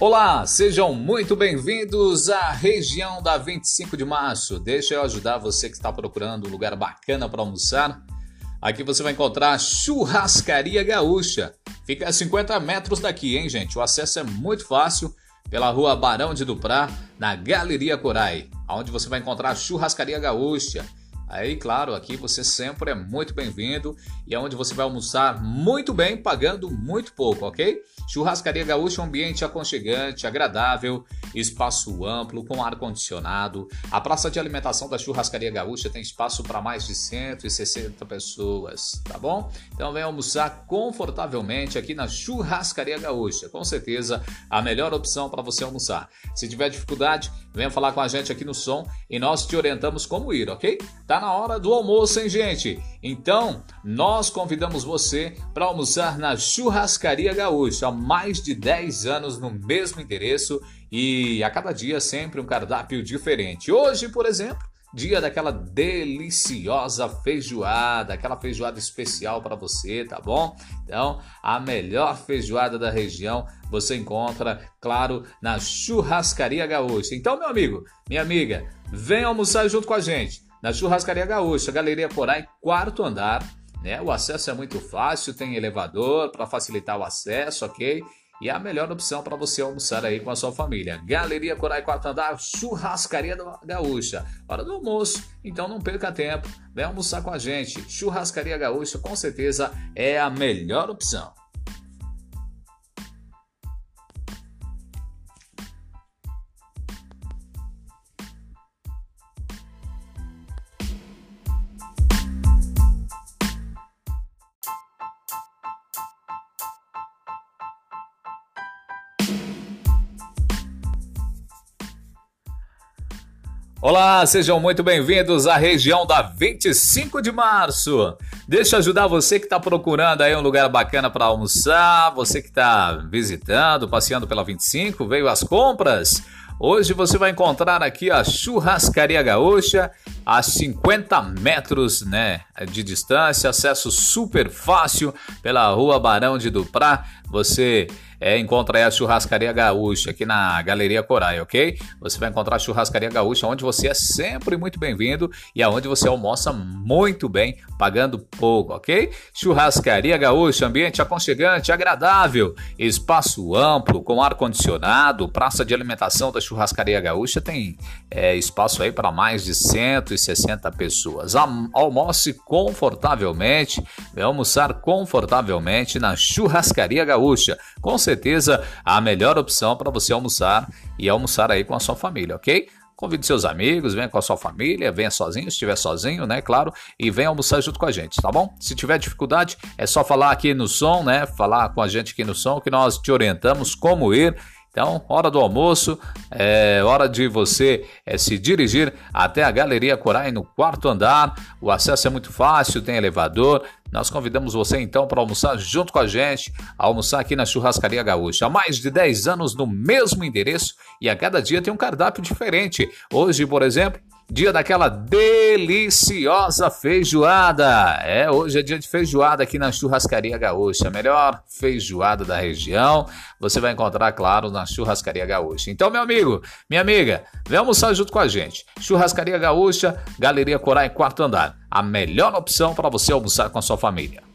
Olá, sejam muito bem-vindos à região da 25 de março. Deixa eu ajudar você que está procurando um lugar bacana para almoçar. Aqui você vai encontrar a Churrascaria Gaúcha. Fica a 50 metros daqui, hein, gente? O acesso é muito fácil pela rua Barão de Duprá, na Galeria Corai, onde você vai encontrar a Churrascaria Gaúcha. Aí, claro, aqui você sempre é muito bem-vindo e é onde você vai almoçar muito bem, pagando muito pouco, ok? Churrascaria Gaúcha, ambiente aconchegante, agradável, espaço amplo, com ar-condicionado. A praça de alimentação da Churrascaria Gaúcha tem espaço para mais de 160 pessoas, tá bom? Então vem almoçar confortavelmente aqui na Churrascaria Gaúcha. Com certeza, a melhor opção para você almoçar. Se tiver dificuldade, venha falar com a gente aqui no som e nós te orientamos como ir, ok? Tá na hora do almoço, hein, gente? Então, nós convidamos você para almoçar na Churrascaria Gaúcha há mais de 10 anos no mesmo endereço e a cada dia sempre um cardápio diferente. Hoje, por exemplo, dia daquela deliciosa feijoada, aquela feijoada especial para você, tá bom? Então, a melhor feijoada da região você encontra, claro, na Churrascaria Gaúcha. Então, meu amigo, minha amiga, vem almoçar junto com a gente na Churrascaria Gaúcha, Galeria Corai, quarto andar. Né? O acesso é muito fácil, tem elevador para facilitar o acesso, ok? E é a melhor opção para você almoçar aí com a sua família. Galeria Corai Quarto Andar, Churrascaria Gaúcha. Hora do almoço, então não perca tempo. Vem almoçar com a gente. Churrascaria Gaúcha com certeza é a melhor opção. Olá, sejam muito bem-vindos à região da 25 de março. Deixa eu ajudar você que está procurando aí um lugar bacana para almoçar, você que está visitando, passeando pela 25, veio às compras. Hoje você vai encontrar aqui a Churrascaria Gaúcha, a 50 metros né, de distância, acesso super fácil pela rua Barão de Duprá. Você é, encontra aí a Churrascaria Gaúcha aqui na Galeria Corai, ok? Você vai encontrar a Churrascaria Gaúcha, onde você é sempre muito bem-vindo e aonde você almoça muito bem, pagando pouco, ok? Churrascaria Gaúcha, ambiente aconchegante, agradável, espaço amplo, com ar-condicionado, praça de alimentação da Churrascaria Gaúcha tem é, espaço aí para mais de 160 pessoas. Almoce confortavelmente, vai almoçar confortavelmente na Churrascaria Gaúcha. Com certeza a melhor opção para você almoçar e almoçar aí com a sua família, ok? Convide seus amigos, venha com a sua família, venha sozinho, se estiver sozinho, né, claro, e venha almoçar junto com a gente, tá bom? Se tiver dificuldade, é só falar aqui no som, né? Falar com a gente aqui no som que nós te orientamos como ir então, hora do almoço, é hora de você é, se dirigir até a Galeria Corai no quarto andar. O acesso é muito fácil, tem elevador. Nós convidamos você então para almoçar junto com a gente, almoçar aqui na Churrascaria Gaúcha. Há mais de 10 anos no mesmo endereço e a cada dia tem um cardápio diferente. Hoje, por exemplo, dia daquela deliciosa feijoada. É, hoje é dia de feijoada aqui na Churrascaria Gaúcha, a melhor feijoada da região. Você vai encontrar, claro, na Churrascaria Gaúcha. Então, meu amigo, minha amiga, vem almoçar junto com a gente. Churrascaria Gaúcha, Galeria Corai, quarto andar. A melhor opção para você almoçar com a sua família.